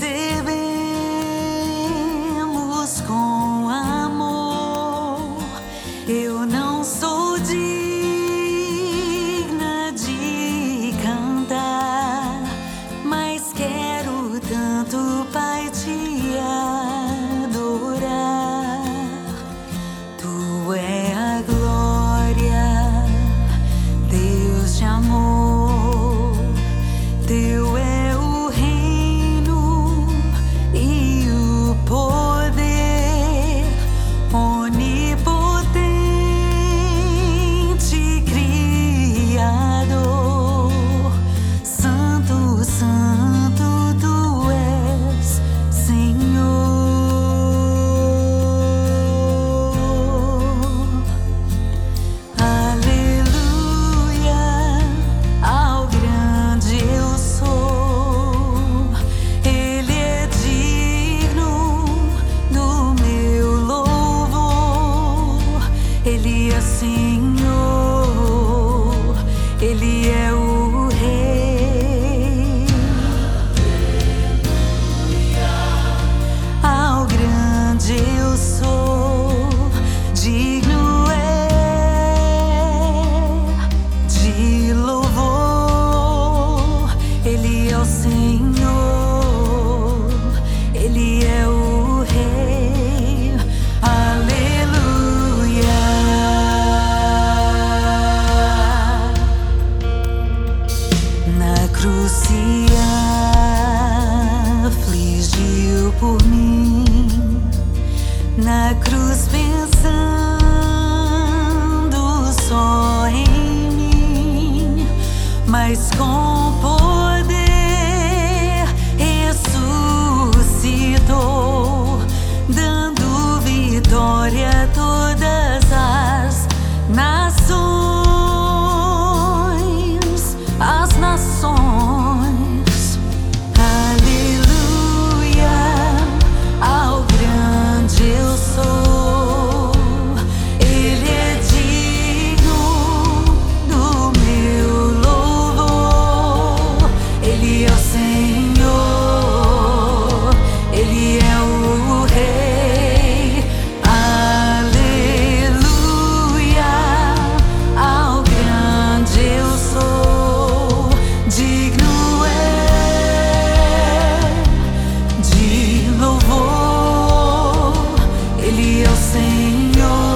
recibe Senhor, Ele é o Rei. Ao grande eu sou, digno é de louvor. Ele é o Senhor, morreu por mim na cruz pensando só em mim, mas com poder ressuscitou. Senhor.